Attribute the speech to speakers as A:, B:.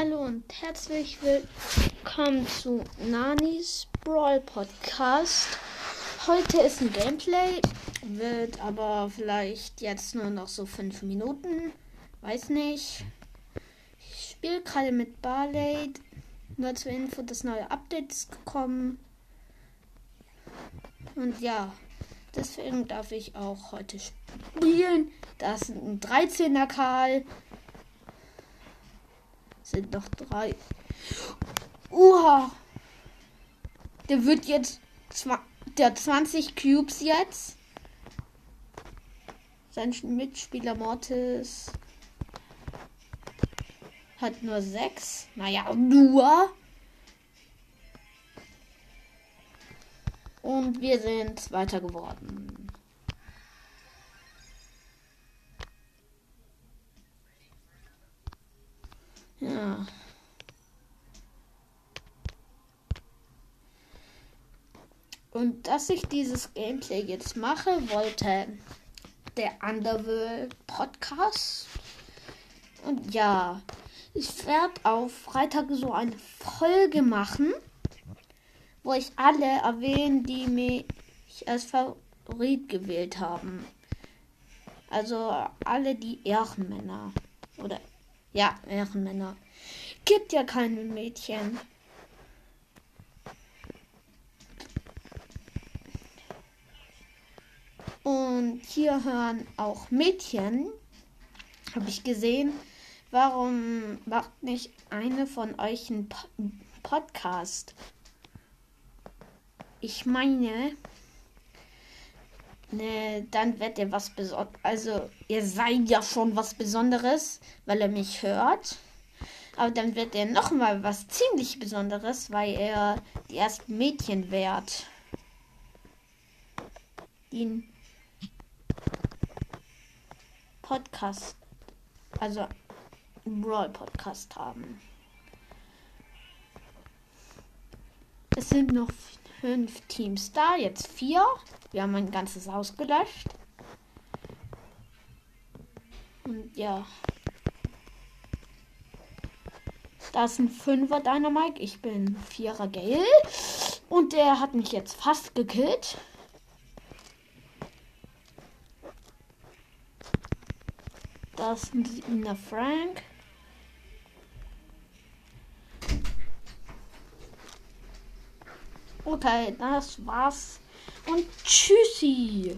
A: Hallo und herzlich willkommen zu Nanis Brawl Podcast. Heute ist ein Gameplay, wird aber vielleicht jetzt nur noch so fünf Minuten. Weiß nicht. Ich spiele gerade mit Barley. Nur zur Info, das neue Update ist gekommen. Und ja, deswegen darf ich auch heute spielen. Das ist ein 13er Karl sind noch drei. Uha. Der wird jetzt. Der 20 Cubes jetzt. Sein Mitspieler Mortis hat nur sechs. Naja, nur. Und wir sind weiter geworden. Und dass ich dieses Gameplay jetzt mache, wollte der Underworld Podcast. Und ja, ich werde auf Freitag so eine Folge machen, wo ich alle erwähne, die mich als Favorit gewählt haben. Also alle die Ehrenmänner. Oder ja, Ehrenmänner. Gibt ja keine Mädchen. Und hier hören auch Mädchen. Habe ich gesehen. Warum macht nicht eine von euch einen Podcast? Ich meine, Ne, dann wird er was Besonderes. Also, ihr seid ja schon was Besonderes, weil er mich hört. Aber dann wird er nochmal was ziemlich Besonderes, weil er die ersten Mädchen wert. Den Podcast, also Brawl Podcast haben. Es sind noch fünf Teams da, jetzt vier. Wir haben ein ganzes Haus gelöscht. Und ja. Da ist ein Fünfer Dynamite. Ich bin Vierer Gale. Und der hat mich jetzt fast gekillt. Das ist ein Siebener Frank. Okay, das war's. Und tschüssi.